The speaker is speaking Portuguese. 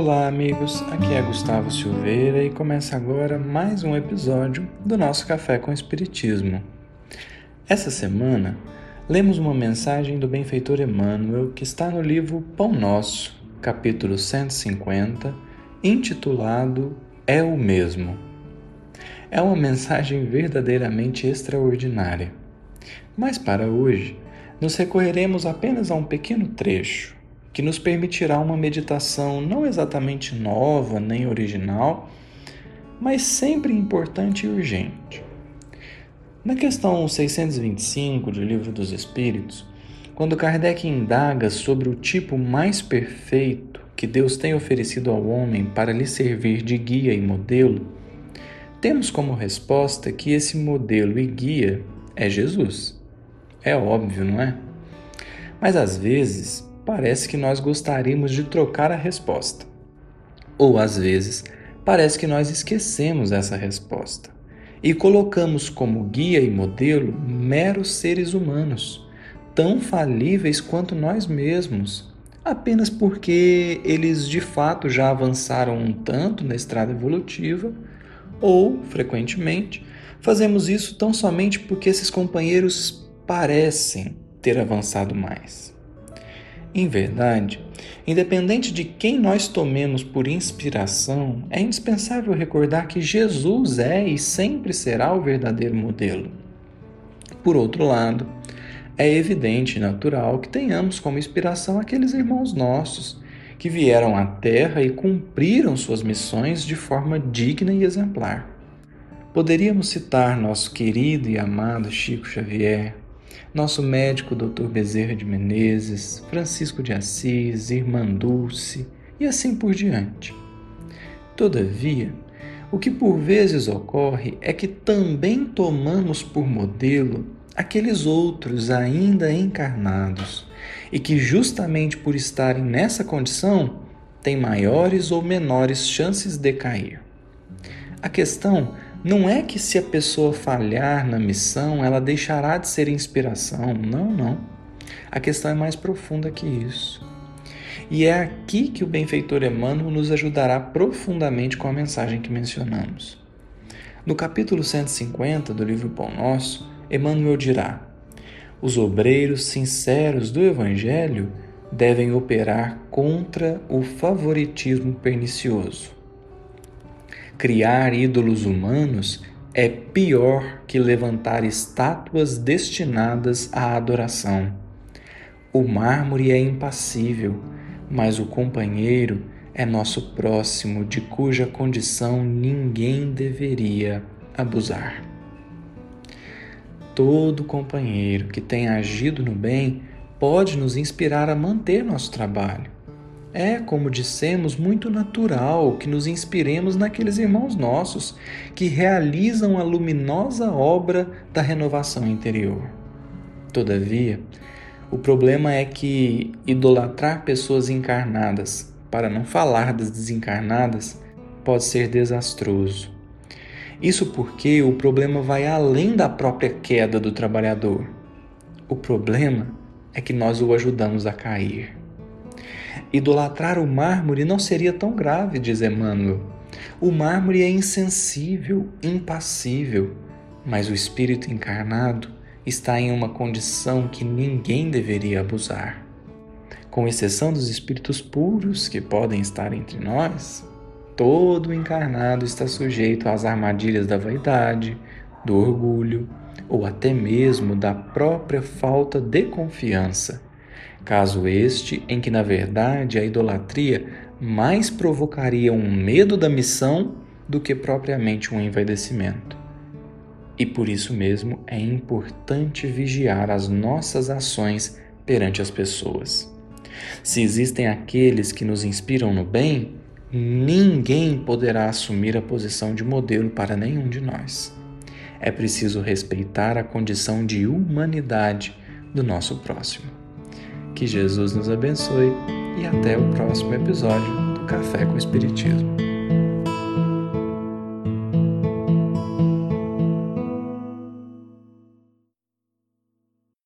Olá, amigos. Aqui é Gustavo Silveira e começa agora mais um episódio do nosso Café com Espiritismo. Essa semana, lemos uma mensagem do benfeitor Emmanuel que está no livro Pão Nosso, capítulo 150, intitulado É o Mesmo. É uma mensagem verdadeiramente extraordinária. Mas para hoje, nos recorreremos apenas a um pequeno trecho que nos permitirá uma meditação não exatamente nova nem original, mas sempre importante e urgente. Na questão 625 do Livro dos Espíritos, quando Kardec indaga sobre o tipo mais perfeito que Deus tem oferecido ao homem para lhe servir de guia e modelo, temos como resposta que esse modelo e guia é Jesus. É óbvio, não é? Mas às vezes parece que nós gostaríamos de trocar a resposta. Ou às vezes, parece que nós esquecemos essa resposta e colocamos como guia e modelo meros seres humanos, tão falíveis quanto nós mesmos, apenas porque eles de fato já avançaram um tanto na estrada evolutiva, ou, frequentemente, fazemos isso tão somente porque esses companheiros parecem ter avançado mais. Em verdade, independente de quem nós tomemos por inspiração, é indispensável recordar que Jesus é e sempre será o verdadeiro modelo. Por outro lado, é evidente e natural que tenhamos como inspiração aqueles irmãos nossos que vieram à Terra e cumpriram suas missões de forma digna e exemplar. Poderíamos citar nosso querido e amado Chico Xavier, nosso médico Dr. Bezerra de Menezes, Francisco de Assis, Irmã Dulce e assim por diante. Todavia, o que por vezes ocorre é que também tomamos por modelo aqueles outros ainda encarnados e que, justamente por estarem nessa condição, têm maiores ou menores chances de cair. A questão não é que se a pessoa falhar na missão, ela deixará de ser inspiração. Não, não. A questão é mais profunda que isso. E é aqui que o benfeitor Emmanuel nos ajudará profundamente com a mensagem que mencionamos. No capítulo 150 do livro Pão Nosso, Emmanuel dirá: Os obreiros sinceros do Evangelho devem operar contra o favoritismo pernicioso Criar ídolos humanos é pior que levantar estátuas destinadas à adoração. O mármore é impassível, mas o companheiro é nosso próximo, de cuja condição ninguém deveria abusar. Todo companheiro que tenha agido no bem pode nos inspirar a manter nosso trabalho é, como dissemos, muito natural que nos inspiremos naqueles irmãos nossos que realizam a luminosa obra da renovação interior. Todavia, o problema é que idolatrar pessoas encarnadas, para não falar das desencarnadas, pode ser desastroso. Isso porque o problema vai além da própria queda do trabalhador. O problema é que nós o ajudamos a cair. Idolatrar o mármore não seria tão grave, diz Emmanuel. O mármore é insensível, impassível, mas o espírito encarnado está em uma condição que ninguém deveria abusar. Com exceção dos espíritos puros que podem estar entre nós, todo encarnado está sujeito às armadilhas da vaidade, do orgulho ou até mesmo da própria falta de confiança caso este em que, na verdade, a idolatria mais provocaria um medo da missão do que propriamente um envaidecimento. E por isso mesmo é importante vigiar as nossas ações perante as pessoas. Se existem aqueles que nos inspiram no bem, ninguém poderá assumir a posição de modelo para nenhum de nós. É preciso respeitar a condição de humanidade do nosso próximo. Que Jesus nos abençoe e até o próximo episódio do Café com Espiritismo.